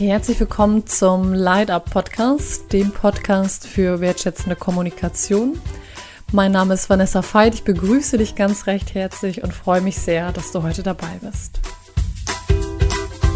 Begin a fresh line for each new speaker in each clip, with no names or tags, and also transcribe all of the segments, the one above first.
Herzlich willkommen zum Light Up Podcast, dem Podcast für wertschätzende Kommunikation. Mein Name ist Vanessa Veit. Ich begrüße dich ganz recht herzlich und freue mich sehr, dass du heute dabei bist.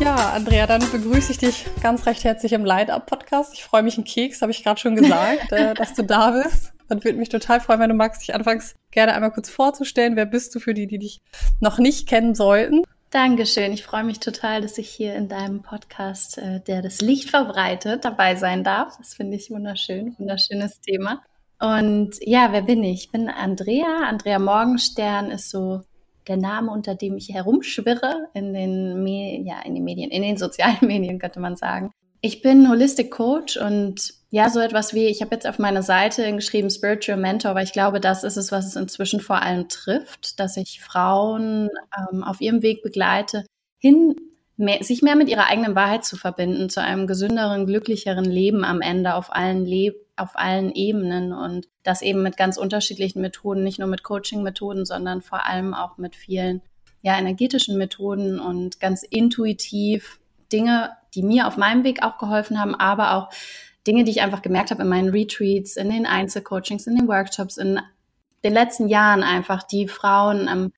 Ja, Andrea, dann begrüße ich dich ganz recht herzlich im Light Up Podcast. Ich freue mich einen Keks, habe ich gerade schon gesagt, äh, dass du da bist. Und würde mich total freuen, wenn du magst, dich anfangs gerne einmal kurz vorzustellen. Wer bist du für die, die dich noch nicht kennen sollten?
Dankeschön. Ich freue mich total, dass ich hier in deinem Podcast, äh, der das Licht verbreitet, dabei sein darf. Das finde ich wunderschön, wunderschönes Thema. Und ja, wer bin ich? Ich bin Andrea. Andrea Morgenstern ist so der Name, unter dem ich herumschwirre in den, Me ja, in den Medien, in den sozialen Medien, könnte man sagen. Ich bin Holistic Coach und ja, so etwas wie, ich habe jetzt auf meiner Seite geschrieben Spiritual Mentor, weil ich glaube, das ist es, was es inzwischen vor allem trifft, dass ich Frauen ähm, auf ihrem Weg begleite, hin, mehr, sich mehr mit ihrer eigenen Wahrheit zu verbinden, zu einem gesünderen, glücklicheren Leben am Ende auf allen, Le auf allen Ebenen und das eben mit ganz unterschiedlichen Methoden, nicht nur mit Coaching-Methoden, sondern vor allem auch mit vielen ja, energetischen Methoden und ganz intuitiv Dinge, die mir auf meinem Weg auch geholfen haben, aber auch Dinge, die ich einfach gemerkt habe in meinen Retreats, in den Einzelcoachings, in den Workshops, in den letzten Jahren einfach, die Frauen am,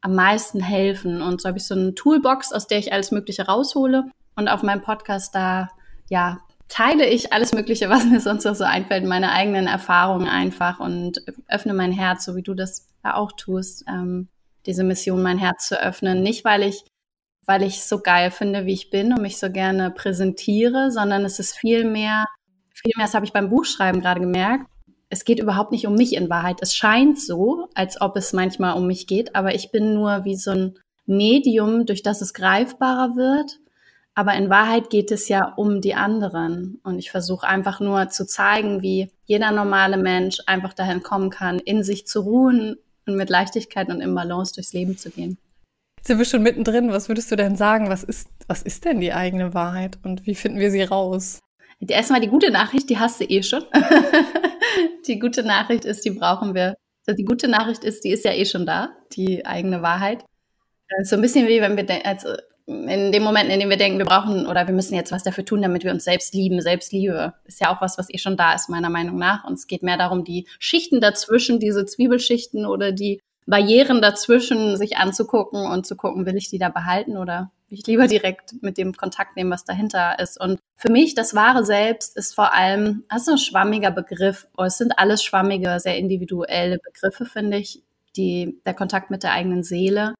am meisten helfen. Und so habe ich so eine Toolbox, aus der ich alles Mögliche raushole. Und auf meinem Podcast da, ja, teile ich alles Mögliche, was mir sonst noch so einfällt, meine eigenen Erfahrungen einfach und öffne mein Herz, so wie du das ja auch tust, ähm, diese Mission, mein Herz zu öffnen. Nicht, weil ich weil ich es so geil finde, wie ich bin und mich so gerne präsentiere, sondern es ist viel mehr, viel mehr, das habe ich beim Buchschreiben gerade gemerkt, es geht überhaupt nicht um mich in Wahrheit. Es scheint so, als ob es manchmal um mich geht, aber ich bin nur wie so ein Medium, durch das es greifbarer wird. Aber in Wahrheit geht es ja um die anderen. Und ich versuche einfach nur zu zeigen, wie jeder normale Mensch einfach dahin kommen kann, in sich zu ruhen und mit Leichtigkeit und im Balance durchs Leben zu gehen.
Jetzt sind wir schon mittendrin. Was würdest du denn sagen? Was ist, was ist denn die eigene Wahrheit und wie finden wir sie raus?
Erstmal die gute Nachricht, die hast du eh schon. die gute Nachricht ist, die brauchen wir. Also die gute Nachricht ist, die ist ja eh schon da, die eigene Wahrheit. So ein bisschen wie wenn wir also in dem Moment, in dem wir denken, wir brauchen oder wir müssen jetzt was dafür tun, damit wir uns selbst lieben. Selbstliebe ist ja auch was, was eh schon da ist, meiner Meinung nach. Und es geht mehr darum, die Schichten dazwischen, diese Zwiebelschichten oder die Barrieren dazwischen sich anzugucken und zu gucken, will ich die da behalten oder will ich lieber direkt mit dem Kontakt nehmen, was dahinter ist. Und für mich, das wahre Selbst ist vor allem, das ist ein schwammiger Begriff. Oh, es sind alles schwammige, sehr individuelle Begriffe, finde ich. Die, der Kontakt mit der eigenen Seele.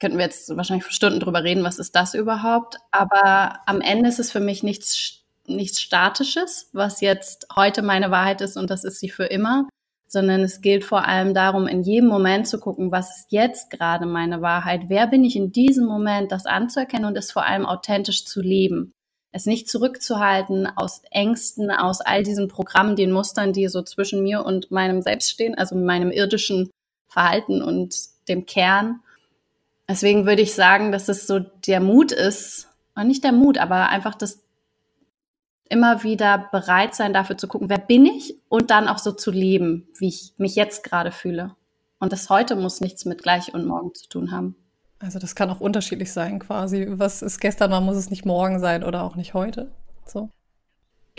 Könnten wir jetzt wahrscheinlich für Stunden drüber reden, was ist das überhaupt? Aber am Ende ist es für mich nichts, nichts Statisches, was jetzt heute meine Wahrheit ist und das ist sie für immer, sondern es gilt vor allem darum, in jedem Moment zu gucken, was ist jetzt gerade meine Wahrheit, wer bin ich in diesem Moment, das anzuerkennen und es vor allem authentisch zu leben. Es nicht zurückzuhalten aus Ängsten, aus all diesen Programmen, den Mustern, die so zwischen mir und meinem Selbst stehen, also meinem irdischen Verhalten und dem Kern. Deswegen würde ich sagen, dass es so der Mut ist, nicht der Mut, aber einfach das immer wieder bereit sein, dafür zu gucken, wer bin ich und dann auch so zu leben, wie ich mich jetzt gerade fühle. Und das heute muss nichts mit gleich und morgen zu tun haben.
Also das kann auch unterschiedlich sein quasi. Was ist gestern war, muss es nicht morgen sein oder auch nicht heute. So.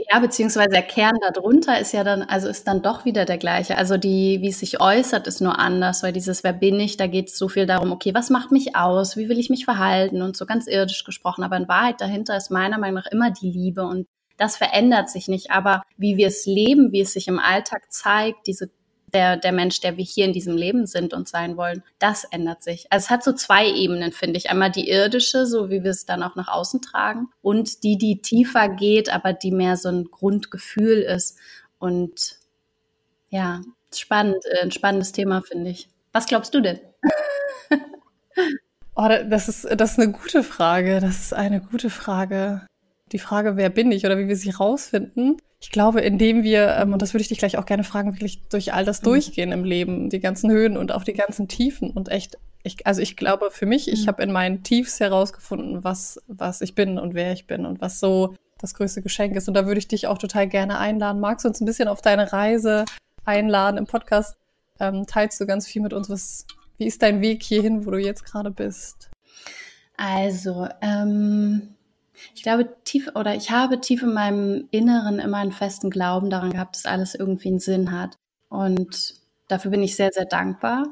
Ja, beziehungsweise der Kern darunter ist ja dann, also ist dann doch wieder der gleiche. Also die, wie es sich äußert, ist nur anders, weil dieses Wer bin ich, da geht es so viel darum, okay, was macht mich aus, wie will ich mich verhalten und so ganz irdisch gesprochen. Aber in Wahrheit dahinter ist meiner Meinung nach immer die Liebe und das verändert sich nicht. Aber wie wir es leben, wie es sich im Alltag zeigt, diese der, der Mensch, der wir hier in diesem Leben sind und sein wollen, das ändert sich. Also es hat so zwei Ebenen, finde ich. Einmal die irdische, so wie wir es dann auch nach außen tragen, und die, die tiefer geht, aber die mehr so ein Grundgefühl ist. Und ja, spannend, äh, ein spannendes Thema, finde ich. Was glaubst du denn?
oh, das ist, das ist eine gute Frage. Das ist eine gute Frage die Frage, wer bin ich oder wie wir sie rausfinden. Ich glaube, indem wir, ähm, und das würde ich dich gleich auch gerne fragen, wirklich durch all das mhm. durchgehen im Leben, die ganzen Höhen und auch die ganzen Tiefen und echt, ich, also ich glaube für mich, ich mhm. habe in meinen Tiefs herausgefunden, was, was ich bin und wer ich bin und was so das größte Geschenk ist. Und da würde ich dich auch total gerne einladen. Magst du uns ein bisschen auf deine Reise einladen im Podcast? Ähm, teilst du ganz viel mit uns? Was, wie ist dein Weg hierhin, wo du jetzt gerade bist?
Also, ähm, Ich glaube, tief oder ich habe tief in meinem Inneren immer einen festen Glauben daran gehabt, dass alles irgendwie einen Sinn hat. Und dafür bin ich sehr, sehr dankbar.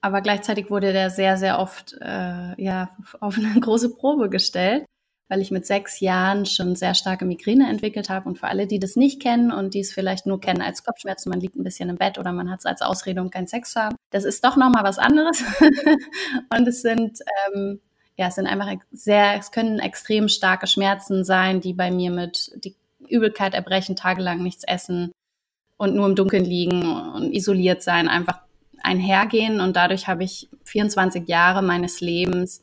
Aber gleichzeitig wurde der sehr, sehr oft äh, ja, auf eine große Probe gestellt, weil ich mit sechs Jahren schon sehr starke Migräne entwickelt habe. Und für alle, die das nicht kennen und die es vielleicht nur kennen als Kopfschmerzen, man liegt ein bisschen im Bett oder man hat es als Ausrede, um keinen Sex zu haben, das ist doch nochmal was anderes. und es sind ähm, ja, es sind einfach sehr, es können extrem starke Schmerzen sein, die bei mir mit die Übelkeit erbrechen, tagelang nichts essen und nur im Dunkeln liegen und isoliert sein, einfach einhergehen. Und dadurch habe ich 24 Jahre meines Lebens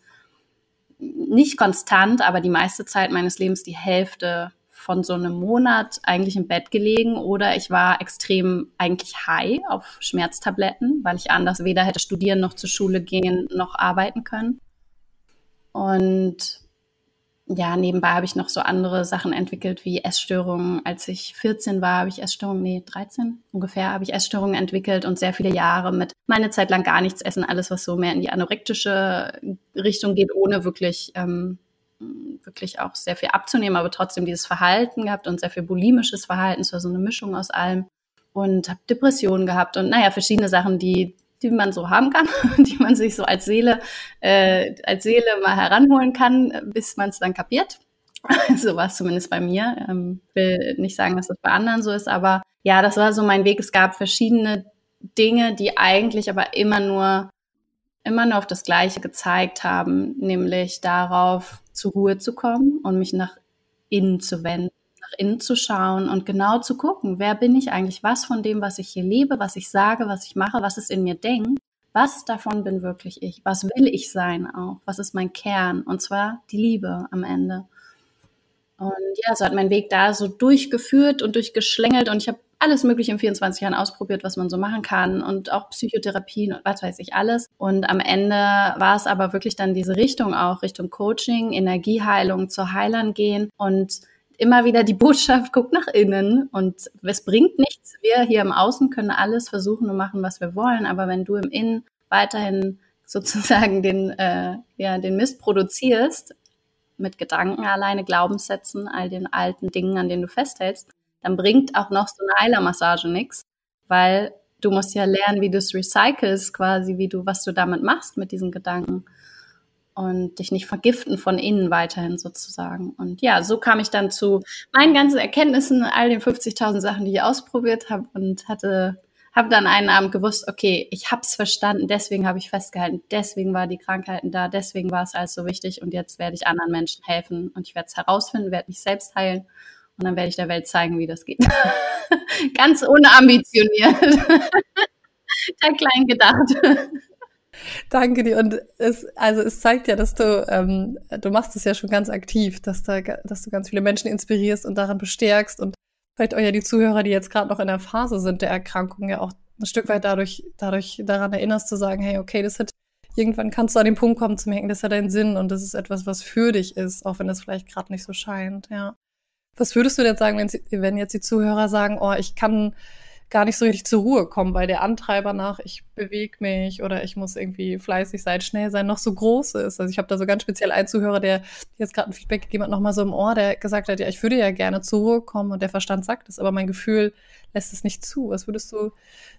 nicht konstant, aber die meiste Zeit meines Lebens die Hälfte von so einem Monat eigentlich im Bett gelegen oder ich war extrem eigentlich high auf Schmerztabletten, weil ich anders weder hätte studieren noch zur Schule gehen noch arbeiten können. Und ja, nebenbei habe ich noch so andere Sachen entwickelt wie Essstörungen. Als ich 14 war, habe ich Essstörungen, nee, 13 ungefähr, habe ich Essstörungen entwickelt und sehr viele Jahre mit meine Zeit lang gar nichts essen, alles, was so mehr in die anorektische Richtung geht, ohne wirklich, ähm, wirklich auch sehr viel abzunehmen, aber trotzdem dieses Verhalten gehabt und sehr viel bulimisches Verhalten, es war so eine Mischung aus allem. Und habe Depressionen gehabt und naja, verschiedene Sachen, die die man so haben kann, die man sich so als Seele, äh, als Seele mal heranholen kann, bis man es dann kapiert. so war es zumindest bei mir. Ähm, will nicht sagen, dass das bei anderen so ist, aber ja, das war so mein Weg. Es gab verschiedene Dinge, die eigentlich aber immer nur, immer nur auf das Gleiche gezeigt haben, nämlich darauf, zur Ruhe zu kommen und mich nach innen zu wenden innen zu schauen und genau zu gucken, wer bin ich eigentlich, was von dem, was ich hier lebe, was ich sage, was ich mache, was es in mir denkt, was davon bin wirklich ich, was will ich sein auch, was ist mein Kern und zwar die Liebe am Ende. Und ja, so hat mein Weg da so durchgeführt und durchgeschlängelt und ich habe alles Mögliche in 24 Jahren ausprobiert, was man so machen kann und auch Psychotherapien und was weiß ich alles. Und am Ende war es aber wirklich dann diese Richtung auch, Richtung Coaching, Energieheilung, zu Heilern gehen und immer wieder die Botschaft, guck nach innen. Und es bringt nichts. Wir hier im Außen können alles versuchen und machen, was wir wollen, aber wenn du im Innen weiterhin sozusagen den, äh, ja, den Mist produzierst, mit Gedanken alleine, Glaubenssätzen, all den alten Dingen, an denen du festhältst, dann bringt auch noch so eine Heilermassage nichts, weil du musst ja lernen, wie du es recycelst, quasi, wie du, was du damit machst mit diesen Gedanken und dich nicht vergiften von innen weiterhin sozusagen. Und ja, so kam ich dann zu meinen ganzen Erkenntnissen, all den 50.000 Sachen, die ich ausprobiert habe und hatte habe dann einen Abend gewusst, okay, ich habe es verstanden, deswegen habe ich festgehalten, deswegen war die Krankheiten da, deswegen war es alles so wichtig und jetzt werde ich anderen Menschen helfen und ich werde es herausfinden, werde mich selbst heilen und dann werde ich der Welt zeigen, wie das geht. Ganz unambitioniert. der klein gedacht.
Danke dir. Und es, also es zeigt ja, dass du, ähm, du machst es ja schon ganz aktiv, dass, da, dass du ganz viele Menschen inspirierst und daran bestärkst und vielleicht auch ja die Zuhörer, die jetzt gerade noch in der Phase sind der Erkrankung, ja auch ein Stück weit dadurch, dadurch daran erinnerst zu sagen, hey, okay, das hat, irgendwann kannst du an den Punkt kommen zu merken, das hat einen Sinn und das ist etwas, was für dich ist, auch wenn das vielleicht gerade nicht so scheint, ja. Was würdest du denn sagen, wenn, sie, wenn jetzt die Zuhörer sagen, oh, ich kann gar nicht so richtig zur Ruhe kommen, weil der Antreiber nach, ich bewege mich oder ich muss irgendwie fleißig sein, schnell sein, noch so groß ist. Also ich habe da so ganz speziell einen Zuhörer, der jetzt gerade ein Feedback gegeben hat, nochmal so im Ohr, der gesagt hat, ja, ich würde ja gerne zur Ruhe kommen und der Verstand sagt es, aber mein Gefühl lässt es nicht zu. Was würdest du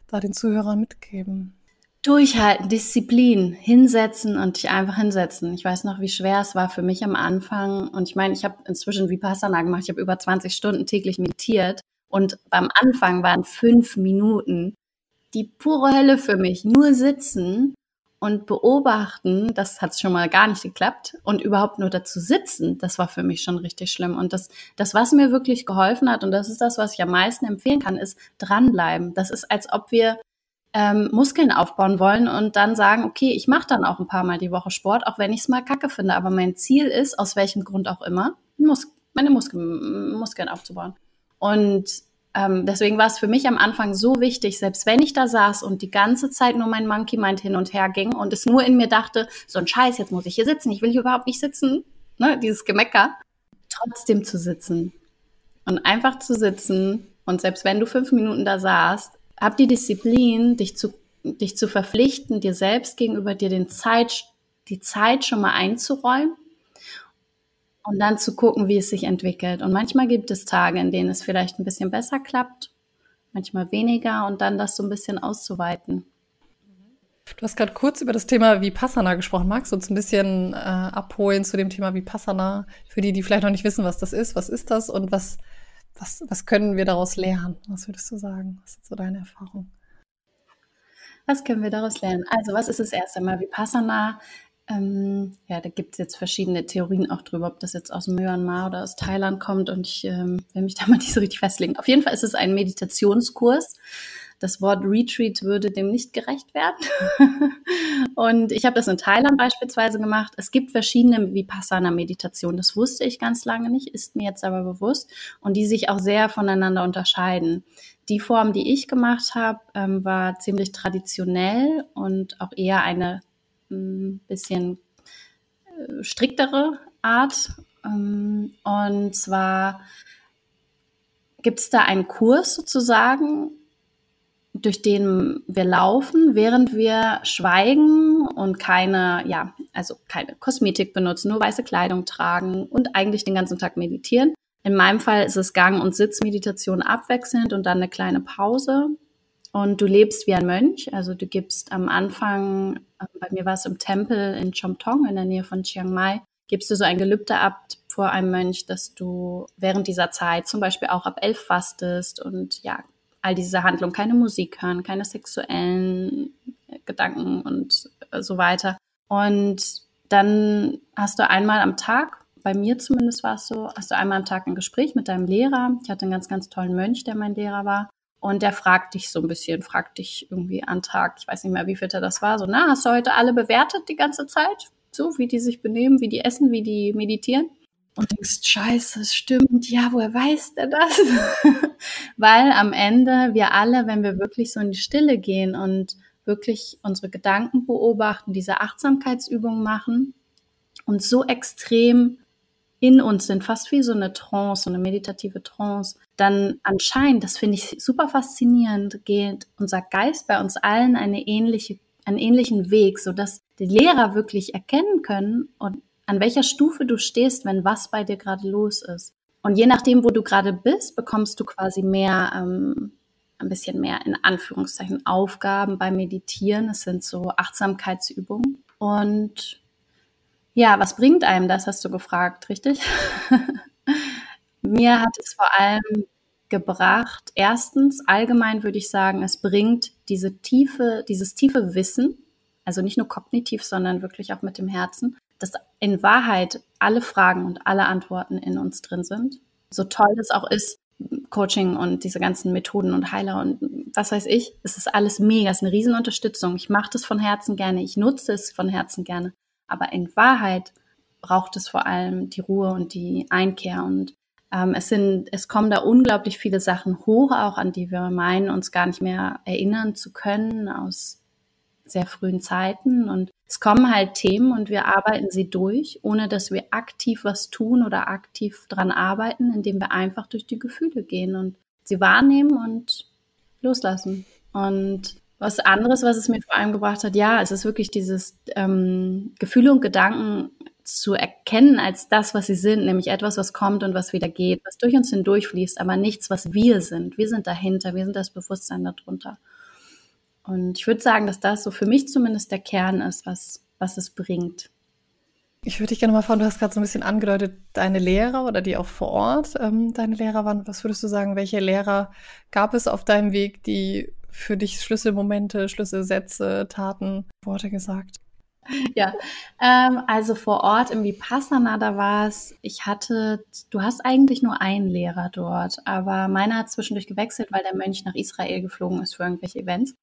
da den Zuhörern mitgeben?
Durchhalten, Disziplin, hinsetzen und dich einfach hinsetzen. Ich weiß noch, wie schwer es war für mich am Anfang. Und ich meine, ich habe inzwischen Vipassana gemacht. Ich habe über 20 Stunden täglich meditiert. Und beim Anfang waren fünf Minuten die pure Hölle für mich. Nur sitzen und beobachten, das hat schon mal gar nicht geklappt. Und überhaupt nur dazu sitzen, das war für mich schon richtig schlimm. Und das, das, was mir wirklich geholfen hat, und das ist das, was ich am meisten empfehlen kann, ist dranbleiben. Das ist, als ob wir ähm, Muskeln aufbauen wollen und dann sagen, okay, ich mache dann auch ein paar Mal die Woche Sport, auch wenn ich es mal kacke finde. Aber mein Ziel ist, aus welchem Grund auch immer, Mus meine Muskeln, Muskeln aufzubauen. Und ähm, deswegen war es für mich am Anfang so wichtig, selbst wenn ich da saß und die ganze Zeit nur mein Monkey Mind hin und her ging und es nur in mir dachte, so ein Scheiß, jetzt muss ich hier sitzen, ich will hier überhaupt nicht sitzen, ne, dieses Gemecker, trotzdem zu sitzen. Und einfach zu sitzen und selbst wenn du fünf Minuten da saßt, hab die Disziplin, dich zu, dich zu verpflichten, dir selbst gegenüber dir den Zeit, die Zeit schon mal einzuräumen und dann zu gucken, wie es sich entwickelt. Und manchmal gibt es Tage, in denen es vielleicht ein bisschen besser klappt, manchmal weniger und dann das so ein bisschen auszuweiten.
Du hast gerade kurz über das Thema Vipassana gesprochen. Magst du uns ein bisschen äh, abholen zu dem Thema Vipassana? Für die, die vielleicht noch nicht wissen, was das ist. Was ist das und was, was, was können wir daraus lernen? Was würdest du sagen? Was sind so deine Erfahrungen?
Was können wir daraus lernen? Also, was ist das erste Mal? Vipassana ähm, ja, da gibt es jetzt verschiedene Theorien auch drüber, ob das jetzt aus Myanmar oder aus Thailand kommt und ich ähm, will mich da mal nicht so richtig festlegen. Auf jeden Fall ist es ein Meditationskurs. Das Wort Retreat würde dem nicht gerecht werden. und ich habe das in Thailand beispielsweise gemacht. Es gibt verschiedene Vipassana-Meditationen. Das wusste ich ganz lange nicht, ist mir jetzt aber bewusst und die sich auch sehr voneinander unterscheiden. Die Form, die ich gemacht habe, ähm, war ziemlich traditionell und auch eher eine ein bisschen äh, striktere Art. Ähm, und zwar gibt es da einen Kurs sozusagen, durch den wir laufen, während wir schweigen und keine, ja, also keine Kosmetik benutzen, nur weiße Kleidung tragen und eigentlich den ganzen Tag meditieren. In meinem Fall ist es Gang- und Sitzmeditation abwechselnd und dann eine kleine Pause. Und du lebst wie ein Mönch, also du gibst am Anfang, äh, bei mir war es im Tempel in Chomtong in der Nähe von Chiang Mai, gibst du so ein Gelübde ab vor einem Mönch, dass du während dieser Zeit zum Beispiel auch ab elf fastest und ja, all diese Handlungen, keine Musik hören, keine sexuellen Gedanken und so weiter. Und dann hast du einmal am Tag, bei mir zumindest war es so, hast du einmal am Tag ein Gespräch mit deinem Lehrer. Ich hatte einen ganz, ganz tollen Mönch, der mein Lehrer war. Und der fragt dich so ein bisschen, fragt dich irgendwie an Tag, ich weiß nicht mehr, wie viel das war, so, na, hast du heute alle bewertet die ganze Zeit? So, wie die sich benehmen, wie die essen, wie die meditieren? Und denkst, scheiße, es stimmt, ja, woher weiß der das? Weil am Ende wir alle, wenn wir wirklich so in die Stille gehen und wirklich unsere Gedanken beobachten, diese Achtsamkeitsübungen machen und so extrem in uns sind, fast wie so eine Trance, so eine meditative Trance, dann anscheinend, das finde ich super faszinierend, geht unser Geist bei uns allen eine ähnliche, einen ähnlichen Weg, sodass die Lehrer wirklich erkennen können und an welcher Stufe du stehst, wenn was bei dir gerade los ist. Und je nachdem, wo du gerade bist, bekommst du quasi mehr, ähm, ein bisschen mehr in Anführungszeichen Aufgaben beim Meditieren. Es sind so Achtsamkeitsübungen. Und ja, was bringt einem das, hast du gefragt, richtig? Mir hat es vor allem gebracht, erstens, allgemein würde ich sagen, es bringt diese tiefe, dieses tiefe Wissen, also nicht nur kognitiv, sondern wirklich auch mit dem Herzen, dass in Wahrheit alle Fragen und alle Antworten in uns drin sind. So toll das auch ist, Coaching und diese ganzen Methoden und Heiler und was weiß ich, es ist alles mega, es ist eine Riesenunterstützung. Ich mache das von Herzen gerne, ich nutze es von Herzen gerne. Aber in Wahrheit braucht es vor allem die Ruhe und die Einkehr. Und ähm, es sind, es kommen da unglaublich viele Sachen hoch, auch an die wir meinen, uns gar nicht mehr erinnern zu können aus sehr frühen Zeiten. Und es kommen halt Themen und wir arbeiten sie durch, ohne dass wir aktiv was tun oder aktiv dran arbeiten, indem wir einfach durch die Gefühle gehen und sie wahrnehmen und loslassen. Und was anderes, was es mir vor allem gebracht hat, ja, es ist wirklich dieses ähm, Gefühle und Gedanken zu erkennen als das, was sie sind, nämlich etwas, was kommt und was wieder geht, was durch uns hindurchfließt, aber nichts, was wir sind. Wir sind dahinter, wir sind das Bewusstsein darunter. Und ich würde sagen, dass das so für mich zumindest der Kern ist, was, was es bringt.
Ich würde dich gerne mal fragen, du hast gerade so ein bisschen angedeutet, deine Lehrer oder die auch vor Ort ähm, deine Lehrer waren. Was würdest du sagen, welche Lehrer gab es auf deinem Weg, die für dich Schlüsselmomente, Schlüsselsätze, Taten, Worte gesagt?
Ja, ähm, also vor Ort im Vipassana, da war es, ich hatte, du hast eigentlich nur einen Lehrer dort, aber meiner hat zwischendurch gewechselt, weil der Mönch nach Israel geflogen ist für irgendwelche Events.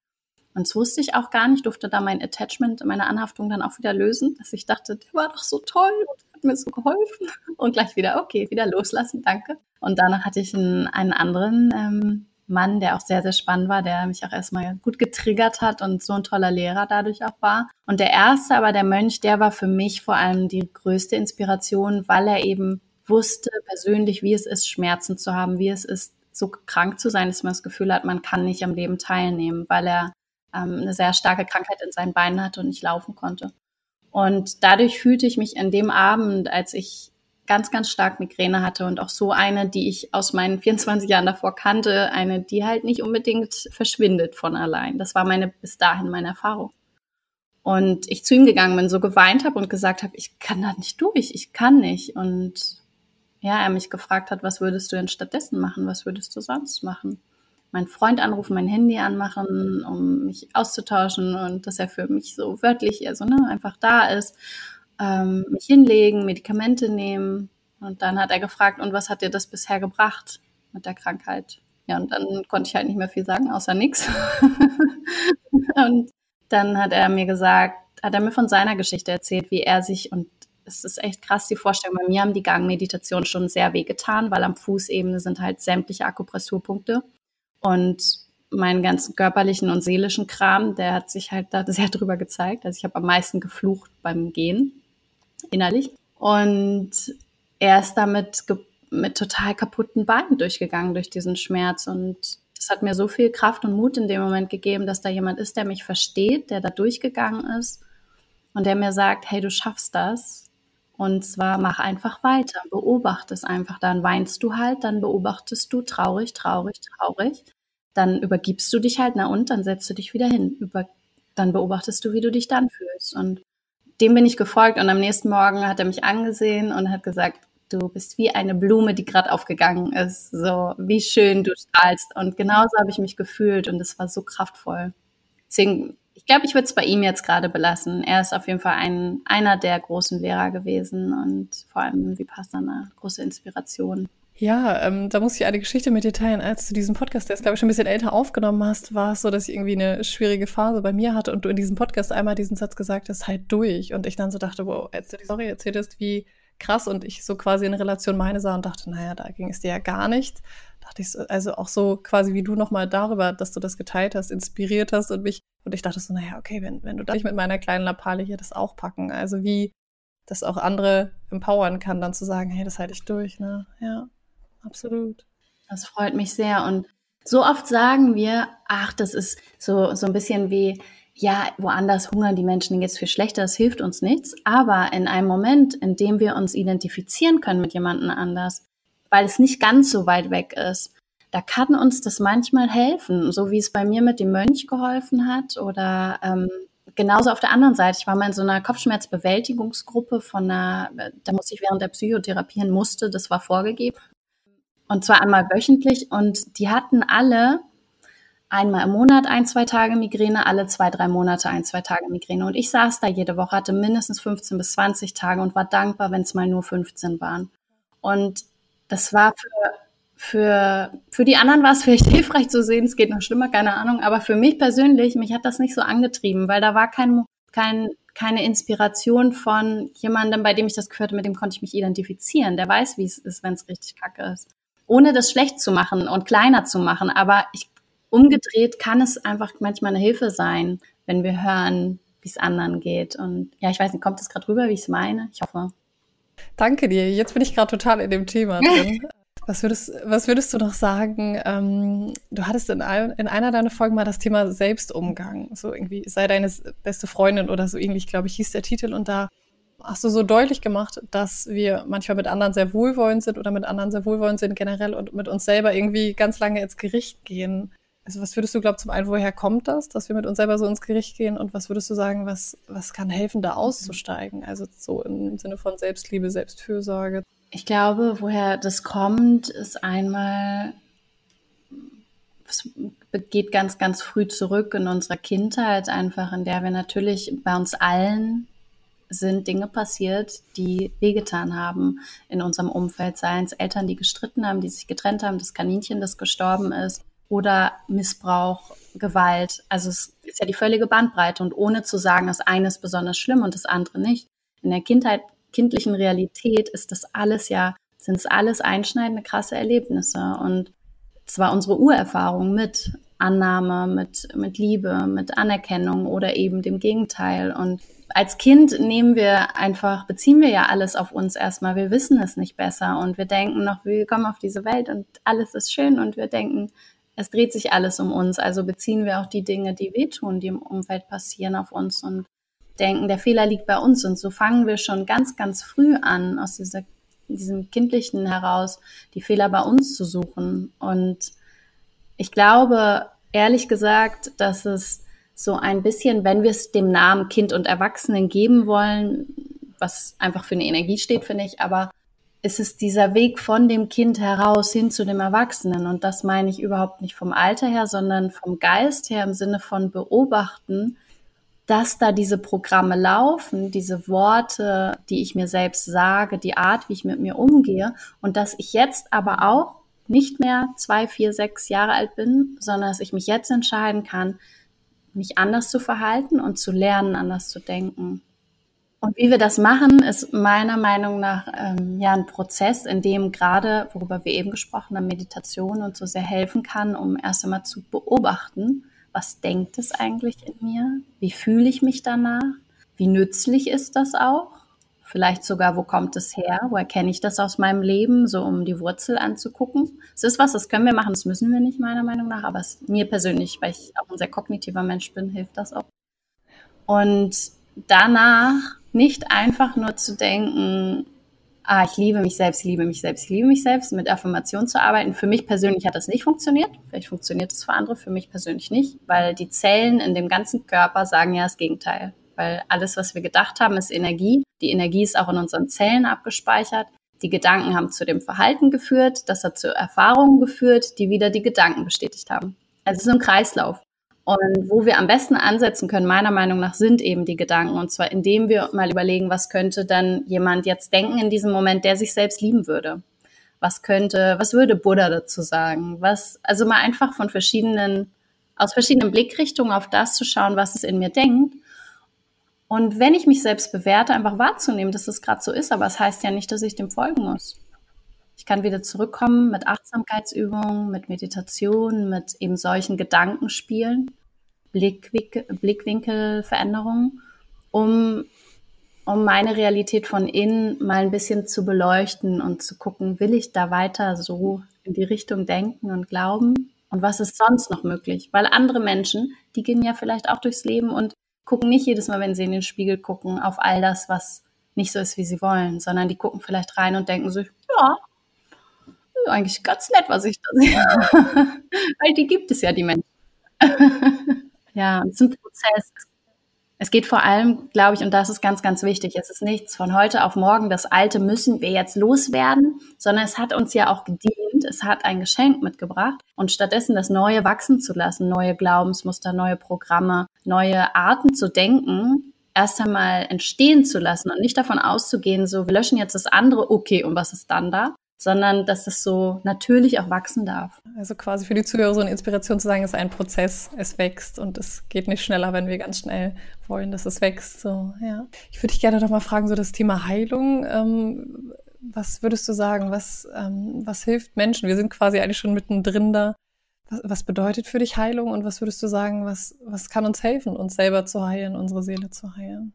Und das wusste ich auch gar nicht, durfte da mein Attachment, meine Anhaftung dann auch wieder lösen, dass ich dachte, der war doch so toll und hat mir so geholfen. Und gleich wieder, okay, wieder loslassen, danke. Und danach hatte ich einen, einen anderen ähm, Mann, der auch sehr, sehr spannend war, der mich auch erstmal gut getriggert hat und so ein toller Lehrer dadurch auch war. Und der erste, aber der Mönch, der war für mich vor allem die größte Inspiration, weil er eben wusste persönlich, wie es ist, Schmerzen zu haben, wie es ist, so krank zu sein, dass man das Gefühl hat, man kann nicht am Leben teilnehmen, weil er ähm, eine sehr starke Krankheit in seinen Beinen hatte und nicht laufen konnte. Und dadurch fühlte ich mich an dem Abend, als ich ganz, ganz stark Migräne hatte und auch so eine, die ich aus meinen 24 Jahren davor kannte, eine, die halt nicht unbedingt verschwindet von allein. Das war meine bis dahin meine Erfahrung. Und ich zu ihm gegangen bin, so geweint habe und gesagt habe, ich kann da nicht durch, ich kann nicht. Und ja, er mich gefragt hat, was würdest du denn stattdessen machen? Was würdest du sonst machen? Mein Freund anrufen, mein Handy anmachen, um mich auszutauschen und dass er für mich so wörtlich, also ne, einfach da ist ähm, mich hinlegen, Medikamente nehmen. Und dann hat er gefragt, und was hat dir das bisher gebracht mit der Krankheit? Ja, und dann konnte ich halt nicht mehr viel sagen, außer nichts. Und dann hat er mir gesagt, hat er mir von seiner Geschichte erzählt, wie er sich, und es ist echt krass, die Vorstellung, bei mir haben die Gangmeditationen schon sehr wehgetan, weil am Fußebene sind halt sämtliche Akupressurpunkte. Und meinen ganzen körperlichen und seelischen Kram, der hat sich halt da sehr drüber gezeigt. Also ich habe am meisten geflucht beim Gehen innerlich. Und er ist damit mit total kaputten Beinen durchgegangen durch diesen Schmerz. Und das hat mir so viel Kraft und Mut in dem Moment gegeben, dass da jemand ist, der mich versteht, der da durchgegangen ist und der mir sagt, hey, du schaffst das. Und zwar mach einfach weiter, beobachte es einfach. Dann weinst du halt, dann beobachtest du traurig, traurig, traurig. Dann übergibst du dich halt, na und, dann setzt du dich wieder hin. Über, dann beobachtest du, wie du dich dann fühlst. Und dem bin ich gefolgt und am nächsten Morgen hat er mich angesehen und hat gesagt, du bist wie eine Blume, die gerade aufgegangen ist. So, wie schön du strahlst. Und genauso habe ich mich gefühlt und es war so kraftvoll. Deswegen, ich glaube, ich würde es bei ihm jetzt gerade belassen. Er ist auf jeden Fall ein, einer der großen Lehrer gewesen und vor allem Vipassana, große Inspiration.
Ja, ähm, da muss ich eine Geschichte mit dir teilen. Als du diesen Podcast, der ist, glaube ich, schon ein bisschen älter aufgenommen hast, war es so, dass ich irgendwie eine schwierige Phase bei mir hatte und du in diesem Podcast einmal diesen Satz gesagt hast, halt durch. Und ich dann so dachte, wow, als du die Story erzählt hast, wie krass und ich so quasi in Relation meine sah und dachte, naja, da ging es dir ja gar nicht. Dachte ich so, also auch so quasi wie du nochmal darüber, dass du das geteilt hast, inspiriert hast und mich, und ich dachte so, naja, okay, wenn, wenn du da nicht mit meiner kleinen Lapale hier das auch packen, also wie das auch andere empowern kann, dann zu sagen, hey, das halte ich durch, ne, ja absolut.
Das freut mich sehr. Und so oft sagen wir, ach, das ist so, so ein bisschen wie, ja, woanders hungern die Menschen jetzt viel schlechter, das hilft uns nichts. Aber in einem Moment, in dem wir uns identifizieren können mit jemandem anders, weil es nicht ganz so weit weg ist, da kann uns das manchmal helfen, so wie es bei mir mit dem Mönch geholfen hat oder ähm, genauso auf der anderen Seite. Ich war mal in so einer Kopfschmerzbewältigungsgruppe von einer, da musste ich während der Psychotherapie musste, das war vorgegeben. Und zwar einmal wöchentlich. Und die hatten alle einmal im Monat ein, zwei Tage Migräne, alle zwei, drei Monate ein, zwei Tage Migräne. Und ich saß da jede Woche, hatte mindestens 15 bis 20 Tage und war dankbar, wenn es mal nur 15 waren. Und das war für, für, für die anderen war es vielleicht hilfreich zu sehen, es geht noch schlimmer, keine Ahnung. Aber für mich persönlich, mich hat das nicht so angetrieben, weil da war kein, kein, keine Inspiration von jemandem, bei dem ich das gehört mit dem konnte ich mich identifizieren. Der weiß, wie es ist, wenn es richtig kacke ist ohne das schlecht zu machen und kleiner zu machen. Aber ich, umgedreht kann es einfach manchmal eine Hilfe sein, wenn wir hören, wie es anderen geht. Und ja, ich weiß nicht, kommt das gerade rüber, wie ich es meine? Ich hoffe.
Danke dir. Jetzt bin ich gerade total in dem Thema drin. Was würdest, was würdest du noch sagen? Ähm, du hattest in, ein, in einer deiner Folgen mal das Thema Selbstumgang. So irgendwie, sei deine beste Freundin oder so ähnlich, glaube ich, hieß der Titel. Und da hast du so deutlich gemacht, dass wir manchmal mit anderen sehr wohlwollend sind oder mit anderen sehr wohlwollend sind generell und mit uns selber irgendwie ganz lange ins Gericht gehen. Also was würdest du glauben zum einen, woher kommt das, dass wir mit uns selber so ins Gericht gehen und was würdest du sagen, was, was kann helfen, da auszusteigen? Also so im Sinne von Selbstliebe, Selbstfürsorge.
Ich glaube, woher das kommt, ist einmal, es geht ganz, ganz früh zurück in unserer Kindheit, einfach in der wir natürlich bei uns allen sind Dinge passiert, die wehgetan haben in unserem Umfeld, seien es Eltern, die gestritten haben, die sich getrennt haben, das Kaninchen, das gestorben ist, oder Missbrauch, Gewalt. Also es ist ja die völlige Bandbreite und ohne zu sagen, das eine ist besonders schlimm und das andere nicht. In der Kindheit, kindlichen Realität ist das alles ja, sind es alles einschneidende, krasse Erlebnisse und zwar unsere Urerfahrung mit Annahme, mit, mit Liebe, mit Anerkennung oder eben dem Gegenteil und als Kind nehmen wir einfach, beziehen wir ja alles auf uns erstmal. Wir wissen es nicht besser und wir denken noch, wir kommen auf diese Welt und alles ist schön und wir denken, es dreht sich alles um uns. Also beziehen wir auch die Dinge, die wehtun, die im Umfeld passieren, auf uns und denken, der Fehler liegt bei uns. Und so fangen wir schon ganz, ganz früh an, aus dieser diesem Kindlichen heraus die Fehler bei uns zu suchen. Und ich glaube, ehrlich gesagt, dass es so ein bisschen, wenn wir es dem Namen Kind und Erwachsenen geben wollen, was einfach für eine Energie steht, finde ich, aber ist es dieser Weg von dem Kind heraus hin zu dem Erwachsenen. Und das meine ich überhaupt nicht vom Alter her, sondern vom Geist her im Sinne von beobachten, dass da diese Programme laufen, diese Worte, die ich mir selbst sage, die Art, wie ich mit mir umgehe und dass ich jetzt aber auch nicht mehr zwei, vier, sechs Jahre alt bin, sondern dass ich mich jetzt entscheiden kann, mich anders zu verhalten und zu lernen, anders zu denken. Und wie wir das machen, ist meiner Meinung nach ähm, ja ein Prozess, in dem gerade, worüber wir eben gesprochen haben, Meditation und so sehr helfen kann, um erst einmal zu beobachten, was denkt es eigentlich in mir? Wie fühle ich mich danach? Wie nützlich ist das auch? Vielleicht sogar, wo kommt es her? Wo erkenne ich das aus meinem Leben? So, um die Wurzel anzugucken. Es ist was, das können wir machen, das müssen wir nicht, meiner Meinung nach. Aber es, mir persönlich, weil ich auch ein sehr kognitiver Mensch bin, hilft das auch. Und danach nicht einfach nur zu denken, ah, ich liebe mich selbst, liebe mich selbst, liebe mich selbst, mit Affirmation zu arbeiten. Für mich persönlich hat das nicht funktioniert. Vielleicht funktioniert es für andere, für mich persönlich nicht, weil die Zellen in dem ganzen Körper sagen ja das Gegenteil. Weil alles, was wir gedacht haben, ist Energie. Die Energie ist auch in unseren Zellen abgespeichert. Die Gedanken haben zu dem Verhalten geführt, das hat zu Erfahrungen geführt, die wieder die Gedanken bestätigt haben. Also es ist ein Kreislauf. Und wo wir am besten ansetzen können, meiner Meinung nach, sind eben die Gedanken. Und zwar indem wir mal überlegen, was könnte dann jemand jetzt denken in diesem Moment, der sich selbst lieben würde. Was könnte, was würde Buddha dazu sagen? Was, also mal einfach von verschiedenen, aus verschiedenen Blickrichtungen auf das zu schauen, was es in mir denkt. Und wenn ich mich selbst bewerte, einfach wahrzunehmen, dass es gerade so ist, aber es das heißt ja nicht, dass ich dem folgen muss. Ich kann wieder zurückkommen mit Achtsamkeitsübungen, mit Meditation, mit eben solchen Gedankenspielen Blickwinkel, Blickwinkelveränderungen, um, um meine Realität von innen mal ein bisschen zu beleuchten und zu gucken, will ich da weiter so in die Richtung denken und glauben? Und was ist sonst noch möglich? Weil andere Menschen, die gehen ja vielleicht auch durchs Leben und gucken nicht jedes Mal, wenn sie in den Spiegel gucken, auf all das, was nicht so ist, wie sie wollen, sondern die gucken vielleicht rein und denken sich, ja, eigentlich ganz nett, was ich da sehe. Weil die gibt es ja, die Menschen. Ja, es ist ein Prozess. Es geht vor allem, glaube ich, und das ist ganz, ganz wichtig, es ist nichts von heute auf morgen, das Alte müssen wir jetzt loswerden, sondern es hat uns ja auch gedient, es hat ein Geschenk mitgebracht und stattdessen das Neue wachsen zu lassen, neue Glaubensmuster, neue Programme, neue Arten zu denken, erst einmal entstehen zu lassen und nicht davon auszugehen, so, wir löschen jetzt das andere, okay, und was ist dann da? Sondern dass es so natürlich auch wachsen darf.
Also quasi für die Zuhörer so eine Inspiration zu sagen, es ist ein Prozess, es wächst und es geht nicht schneller, wenn wir ganz schnell wollen, dass es wächst. So, ja. Ich würde dich gerne noch mal fragen, so das Thema Heilung. Ähm, was würdest du sagen, was, ähm, was hilft Menschen? Wir sind quasi eigentlich schon mittendrin da. Was, was bedeutet für dich Heilung und was würdest du sagen, was, was kann uns helfen, uns selber zu heilen, unsere Seele zu heilen?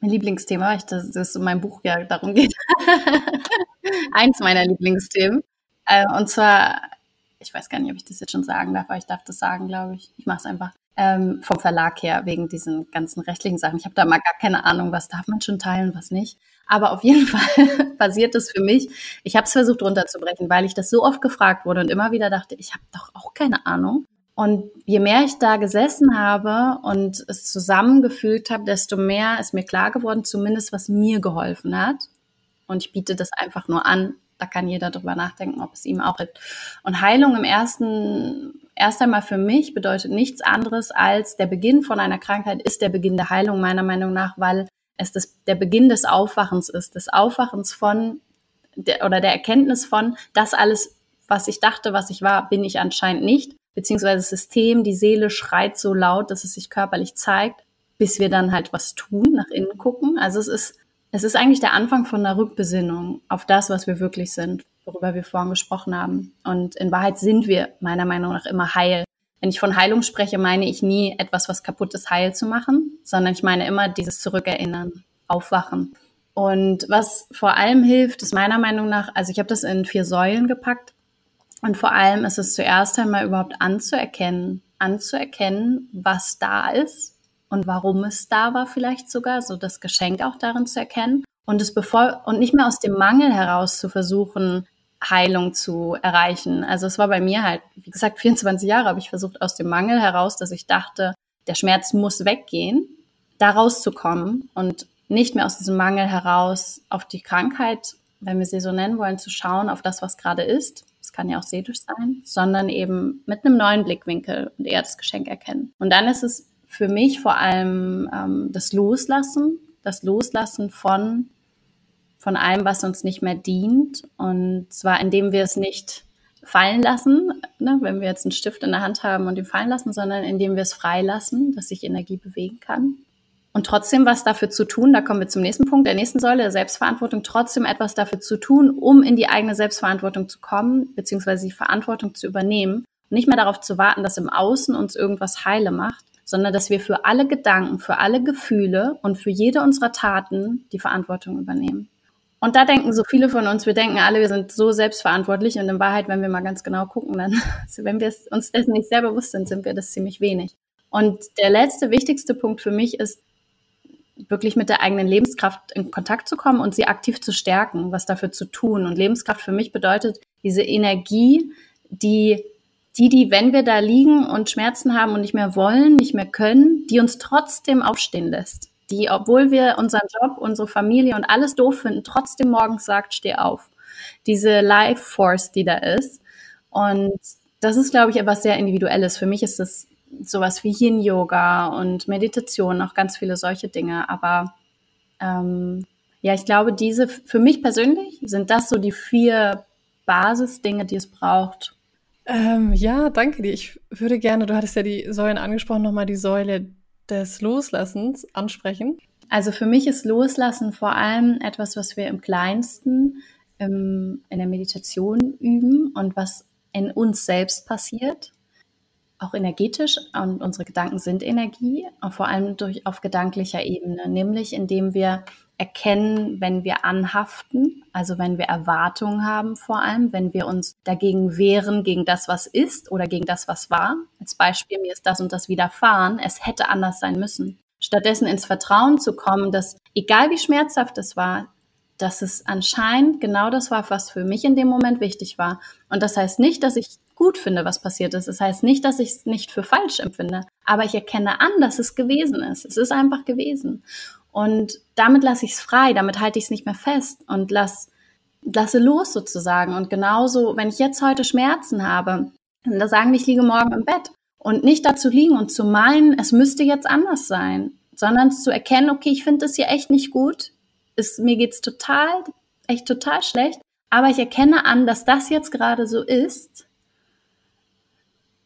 Mein Lieblingsthema, ich, das, das in meinem Buch ja darum geht. Eins meiner Lieblingsthemen. Äh, und zwar, ich weiß gar nicht, ob ich das jetzt schon sagen darf, aber ich darf das sagen, glaube ich. Ich mache es einfach. Ähm, vom Verlag her, wegen diesen ganzen rechtlichen Sachen. Ich habe da mal gar keine Ahnung, was darf man schon teilen, was nicht. Aber auf jeden Fall passiert es für mich. Ich habe es versucht runterzubrechen, weil ich das so oft gefragt wurde und immer wieder dachte, ich habe doch auch keine Ahnung. Und je mehr ich da gesessen habe und es zusammengefühlt habe, desto mehr ist mir klar geworden, zumindest was mir geholfen hat. Und ich biete das einfach nur an. Da kann jeder drüber nachdenken, ob es ihm auch hilft. Und Heilung im ersten, erst einmal für mich bedeutet nichts anderes als der Beginn von einer Krankheit ist der Beginn der Heilung meiner Meinung nach, weil es das, der Beginn des Aufwachens ist, des Aufwachens von der, oder der Erkenntnis von, das alles, was ich dachte, was ich war, bin ich anscheinend nicht beziehungsweise das System, die Seele schreit so laut, dass es sich körperlich zeigt, bis wir dann halt was tun, nach innen gucken. Also es ist, es ist eigentlich der Anfang von einer Rückbesinnung auf das, was wir wirklich sind, worüber wir vorhin gesprochen haben. Und in Wahrheit sind wir meiner Meinung nach immer heil. Wenn ich von Heilung spreche, meine ich nie etwas, was kaputt ist, heil zu machen, sondern ich meine immer dieses Zurückerinnern, Aufwachen. Und was vor allem hilft, ist meiner Meinung nach, also ich habe das in vier Säulen gepackt. Und vor allem ist es zuerst einmal überhaupt anzuerkennen, anzuerkennen, was da ist und warum es da war vielleicht sogar, so das Geschenk auch darin zu erkennen und es bevor und nicht mehr aus dem Mangel heraus zu versuchen, Heilung zu erreichen. Also es war bei mir halt, wie gesagt, 24 Jahre habe ich versucht, aus dem Mangel heraus, dass ich dachte, der Schmerz muss weggehen, da rauszukommen und nicht mehr aus diesem Mangel heraus auf die Krankheit, wenn wir sie so nennen wollen, zu schauen, auf das, was gerade ist. Kann ja auch seelisch sein, sondern eben mit einem neuen Blickwinkel und eher das Geschenk erkennen. Und dann ist es für mich vor allem ähm, das Loslassen, das Loslassen von von allem, was uns nicht mehr dient. Und zwar, indem wir es nicht fallen lassen, ne, wenn wir jetzt einen Stift in der Hand haben und ihn fallen lassen, sondern indem wir es freilassen, dass sich Energie bewegen kann. Und trotzdem was dafür zu tun, da kommen wir zum nächsten Punkt, der nächsten Säule, der Selbstverantwortung, trotzdem etwas dafür zu tun, um in die eigene Selbstverantwortung zu kommen, beziehungsweise die Verantwortung zu übernehmen. Und nicht mehr darauf zu warten, dass im Außen uns irgendwas heile macht, sondern dass wir für alle Gedanken, für alle Gefühle und für jede unserer Taten die Verantwortung übernehmen. Und da denken so viele von uns, wir denken alle, wir sind so selbstverantwortlich und in Wahrheit, wenn wir mal ganz genau gucken, dann, also wenn wir uns dessen nicht sehr bewusst sind, sind wir das ziemlich wenig. Und der letzte, wichtigste Punkt für mich ist, wirklich mit der eigenen Lebenskraft in Kontakt zu kommen und sie aktiv zu stärken, was dafür zu tun. Und Lebenskraft für mich bedeutet diese Energie, die, die, die, wenn wir da liegen und Schmerzen haben und nicht mehr wollen, nicht mehr können, die uns trotzdem aufstehen lässt die, obwohl wir unseren Job, unsere Familie und alles doof finden, trotzdem morgens sagt, steh auf. Diese Life Force, die da ist. Und das ist, glaube ich, etwas sehr Individuelles. Für mich ist das sowas wie Yin-Yoga und Meditation, auch ganz viele solche Dinge. Aber ähm, ja, ich glaube, diese, für mich persönlich sind das so die vier Basisdinge, die es braucht.
Ähm, ja, danke dir. Ich würde gerne, du hattest ja die Säulen angesprochen, nochmal die Säule des Loslassens ansprechen?
Also für mich ist Loslassen vor allem etwas, was wir im kleinsten im, in der Meditation üben und was in uns selbst passiert, auch energetisch. Und unsere Gedanken sind Energie, vor allem durch, auf gedanklicher Ebene, nämlich indem wir erkennen, wenn wir anhaften, also wenn wir Erwartungen haben vor allem, wenn wir uns dagegen wehren, gegen das, was ist oder gegen das, was war. Als Beispiel, mir ist das und das widerfahren, es hätte anders sein müssen. Stattdessen ins Vertrauen zu kommen, dass egal wie schmerzhaft es war, dass es anscheinend genau das war, was für mich in dem Moment wichtig war. Und das heißt nicht, dass ich gut finde, was passiert ist. Das heißt nicht, dass ich es nicht für falsch empfinde. Aber ich erkenne an, dass es gewesen ist. Es ist einfach gewesen. Und damit lasse ich es frei, damit halte ich es nicht mehr fest und lass, lasse los sozusagen. Und genauso, wenn ich jetzt heute Schmerzen habe, da sagen, ich liege morgen im Bett und nicht dazu liegen und zu meinen, es müsste jetzt anders sein, sondern zu erkennen, okay, ich finde das hier echt nicht gut, ist, mir geht's total, echt total schlecht, aber ich erkenne an, dass das jetzt gerade so ist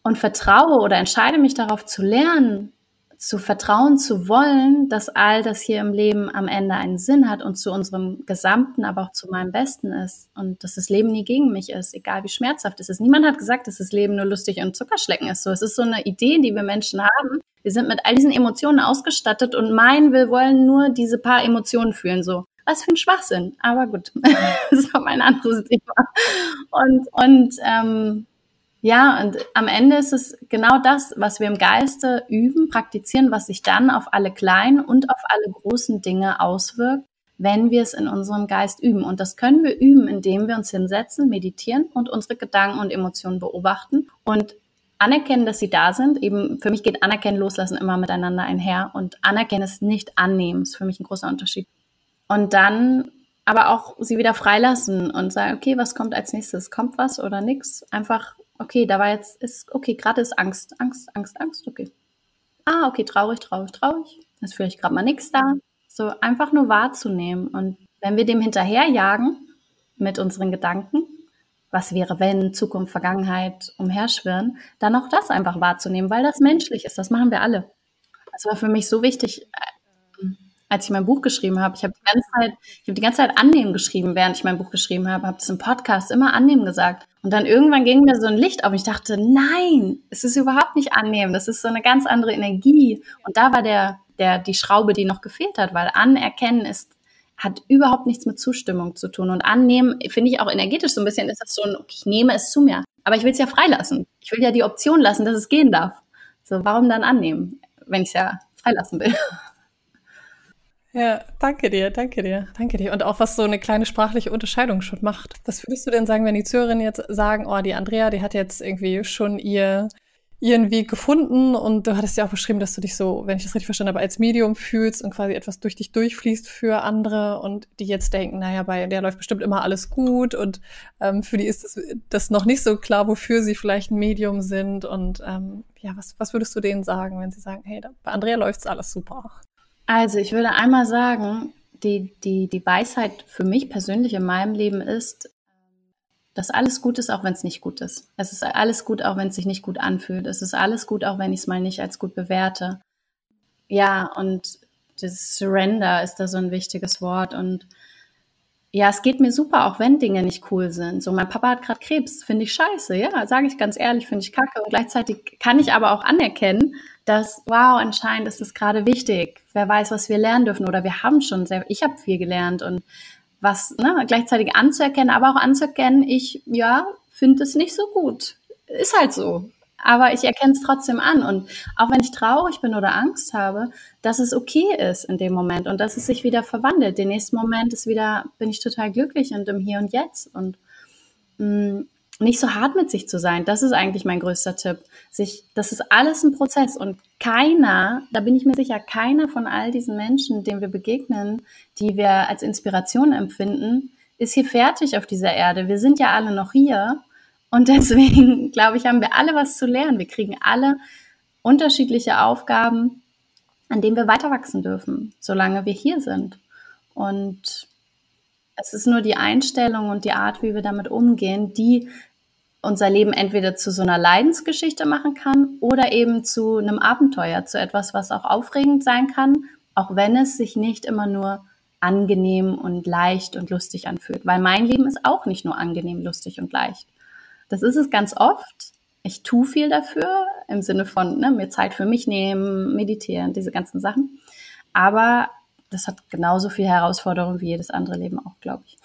und vertraue oder entscheide mich darauf zu lernen, zu vertrauen zu wollen, dass all das hier im Leben am Ende einen Sinn hat und zu unserem Gesamten, aber auch zu meinem Besten ist und dass das Leben nie gegen mich ist, egal wie schmerzhaft es ist. Niemand hat gesagt, dass das Leben nur lustig und Zuckerschlecken ist. So, es ist so eine Idee, die wir Menschen haben. Wir sind mit all diesen Emotionen ausgestattet und meinen, wir wollen nur diese paar Emotionen fühlen. So, was für ein Schwachsinn. Aber gut, das ist noch ein anderes Thema. Und, und ähm, ja, und am Ende ist es genau das, was wir im Geiste üben, praktizieren, was sich dann auf alle kleinen und auf alle großen Dinge auswirkt, wenn wir es in unserem Geist üben. Und das können wir üben, indem wir uns hinsetzen, meditieren und unsere Gedanken und Emotionen beobachten und anerkennen, dass sie da sind. Eben für mich geht Anerkennen, Loslassen immer miteinander einher und Anerkennen ist nicht annehmen, ist für mich ein großer Unterschied. Und dann aber auch sie wieder freilassen und sagen, okay, was kommt als nächstes? Kommt was oder nichts? Einfach Okay, da war jetzt, ist, okay, gerade ist Angst, Angst, Angst, Angst, okay. Ah, okay, traurig, traurig, traurig. Ist vielleicht gerade mal nichts da. So einfach nur wahrzunehmen. Und wenn wir dem hinterherjagen mit unseren Gedanken, was wäre, wenn Zukunft, Vergangenheit umherschwirren, dann auch das einfach wahrzunehmen, weil das menschlich ist. Das machen wir alle. Das war für mich so wichtig, als ich mein Buch geschrieben habe. Ich habe die ganze Zeit, ich habe die ganze Zeit annehmen geschrieben, während ich mein Buch geschrieben habe, habe das im Podcast immer annehmen gesagt. Und dann irgendwann ging mir so ein Licht auf. Ich dachte, nein, es ist überhaupt nicht annehmen. Das ist so eine ganz andere Energie. Und da war der, der, die Schraube, die noch gefehlt hat, weil anerkennen ist, hat überhaupt nichts mit Zustimmung zu tun. Und annehmen, finde ich auch energetisch so ein bisschen, ist das so ein, okay, ich nehme es zu mir. Aber ich will es ja freilassen. Ich will ja die Option lassen, dass es gehen darf. So, warum dann annehmen, wenn ich es ja freilassen will?
Ja, danke dir, danke dir, danke dir. Und auch was so eine kleine sprachliche Unterscheidung schon macht. Was würdest du denn sagen, wenn die Zuhörerinnen jetzt sagen, oh, die Andrea, die hat jetzt irgendwie schon ihr ihren Weg gefunden und du hattest ja auch beschrieben, dass du dich so, wenn ich das richtig verstanden habe, als Medium fühlst und quasi etwas durch dich durchfließt für andere und die jetzt denken, naja, bei der läuft bestimmt immer alles gut und ähm, für die ist das, das noch nicht so klar, wofür sie vielleicht ein Medium sind und ähm, ja, was, was würdest du denen sagen, wenn sie sagen, hey, da, bei Andrea läuft's alles super?
Also ich würde einmal sagen, die, die, die Weisheit für mich persönlich in meinem Leben ist, dass alles gut ist, auch wenn es nicht gut ist. Es ist alles gut, auch wenn es sich nicht gut anfühlt. Es ist alles gut, auch wenn ich es mal nicht als gut bewerte. Ja, und das Surrender ist da so ein wichtiges Wort. Und ja, es geht mir super, auch wenn Dinge nicht cool sind. So, mein Papa hat gerade Krebs, finde ich scheiße, ja, sage ich ganz ehrlich, finde ich kacke. Und gleichzeitig kann ich aber auch anerkennen, dass, wow, anscheinend ist es gerade wichtig. Wer weiß, was wir lernen dürfen. Oder wir haben schon sehr, ich habe viel gelernt und was ne, gleichzeitig anzuerkennen, aber auch anzuerkennen, ich, ja, finde es nicht so gut. Ist halt so. Aber ich erkenne es trotzdem an. Und auch wenn ich traurig bin oder Angst habe, dass es okay ist in dem Moment und dass es sich wieder verwandelt. Den nächsten Moment ist wieder, bin ich total glücklich und im Hier und Jetzt. Und mh, mm, nicht so hart mit sich zu sein. Das ist eigentlich mein größter Tipp. Sich, das ist alles ein Prozess und keiner, da bin ich mir sicher, keiner von all diesen Menschen, denen wir begegnen, die wir als Inspiration empfinden, ist hier fertig auf dieser Erde. Wir sind ja alle noch hier und deswegen, glaube ich, haben wir alle was zu lernen. Wir kriegen alle unterschiedliche Aufgaben, an denen wir weiter wachsen dürfen, solange wir hier sind. Und es ist nur die Einstellung und die Art, wie wir damit umgehen, die unser Leben entweder zu so einer Leidensgeschichte machen kann oder eben zu einem Abenteuer, zu etwas, was auch aufregend sein kann, auch wenn es sich nicht immer nur angenehm und leicht und lustig anfühlt. Weil mein Leben ist auch nicht nur angenehm, lustig und leicht. Das ist es ganz oft. Ich tue viel dafür im Sinne von ne, mir Zeit für mich nehmen, meditieren, diese ganzen Sachen. Aber das hat genauso viel Herausforderung wie jedes andere Leben auch, glaube ich.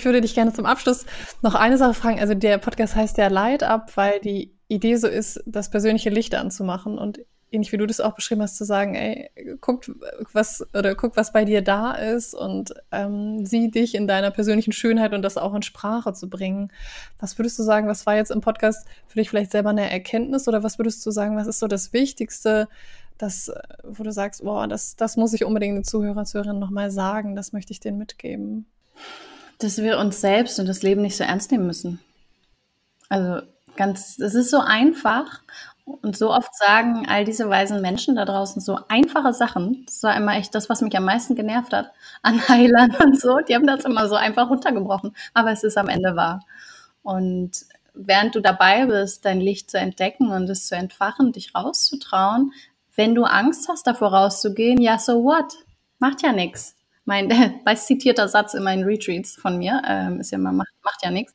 Ich würde dich gerne zum Abschluss noch eine Sache fragen. Also der Podcast heißt ja Light Up, weil die Idee so ist, das persönliche Licht anzumachen und ähnlich wie du das auch beschrieben hast, zu sagen, ey, guck, was oder guck, was bei dir da ist und ähm, sieh dich in deiner persönlichen Schönheit und das auch in Sprache zu bringen. Was würdest du sagen, was war jetzt im Podcast für dich vielleicht selber eine Erkenntnis oder was würdest du sagen, was ist so das Wichtigste, das, wo du sagst, boah, das, das muss ich unbedingt den Zuhörer, Zuhörerinnen nochmal sagen, das möchte ich denen mitgeben?
Dass wir uns selbst und das Leben nicht so ernst nehmen müssen. Also ganz, es ist so einfach und so oft sagen all diese weisen Menschen da draußen so einfache Sachen. Das war immer echt das, was mich am meisten genervt hat an Heilern und so. Die haben das immer so einfach runtergebrochen, aber es ist am Ende wahr. Und während du dabei bist, dein Licht zu entdecken und es zu entfachen, dich rauszutrauen, wenn du Angst hast, davor rauszugehen, ja, so what? Macht ja nichts mein meist zitierter Satz in meinen Retreats von mir, ähm, ist ja immer, macht, macht ja nichts.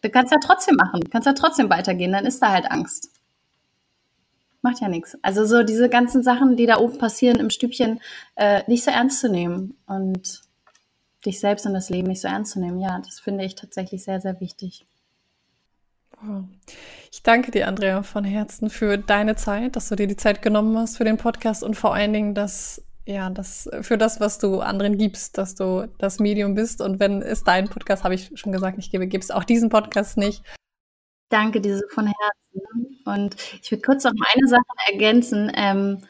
Du kannst ja trotzdem machen, kannst ja trotzdem weitergehen, dann ist da halt Angst. Macht ja nichts. Also so diese ganzen Sachen, die da oben passieren im Stübchen, äh, nicht so ernst zu nehmen und dich selbst und das Leben nicht so ernst zu nehmen. Ja, das finde ich tatsächlich sehr, sehr wichtig.
Ich danke dir, Andrea, von Herzen für deine Zeit, dass du dir die Zeit genommen hast für den Podcast und vor allen Dingen, dass ja, das für das, was du anderen gibst, dass du das Medium bist. Und wenn es dein Podcast, habe ich schon gesagt, nicht gebe, gibt es auch diesen Podcast nicht.
Danke dir so von Herzen. Und ich würde kurz noch eine Sache ergänzen. Ähm,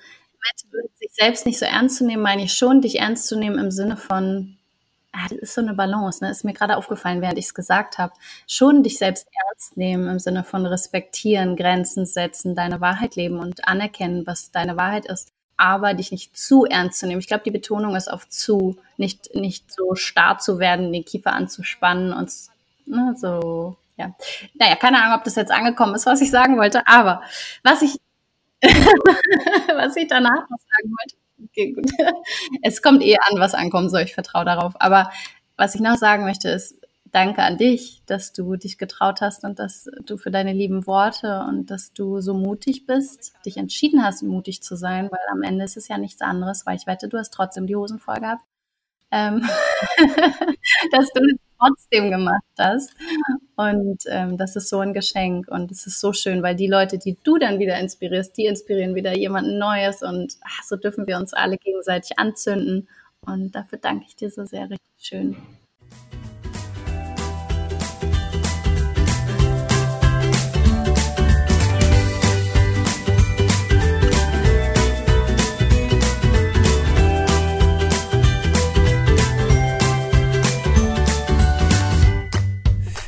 sich selbst nicht so ernst zu nehmen, meine ich schon, dich ernst zu nehmen im Sinne von, ah, das ist so eine Balance, ne? ist mir gerade aufgefallen, während ich es gesagt habe. Schon dich selbst ernst nehmen im Sinne von respektieren, Grenzen setzen, deine Wahrheit leben und anerkennen, was deine Wahrheit ist aber dich nicht zu ernst zu nehmen. Ich glaube, die Betonung ist auf zu, nicht, nicht so starr zu werden, den Kiefer anzuspannen und ne, so, ja. Naja, keine Ahnung, ob das jetzt angekommen ist, was ich sagen wollte, aber was ich, was ich danach noch sagen wollte, okay, gut. Es kommt eh an, was ankommen soll, ich vertraue darauf. Aber was ich noch sagen möchte, ist, danke an dich, dass du dich getraut hast und dass du für deine lieben Worte und dass du so mutig bist, dich entschieden hast, mutig zu sein, weil am Ende ist es ja nichts anderes, weil ich wette, du hast trotzdem die Hosen voll gehabt. Ähm, dass du es trotzdem gemacht hast. Und ähm, das ist so ein Geschenk und es ist so schön, weil die Leute, die du dann wieder inspirierst, die inspirieren wieder jemanden Neues und ach, so dürfen wir uns alle gegenseitig anzünden Und dafür danke ich dir so sehr, richtig schön.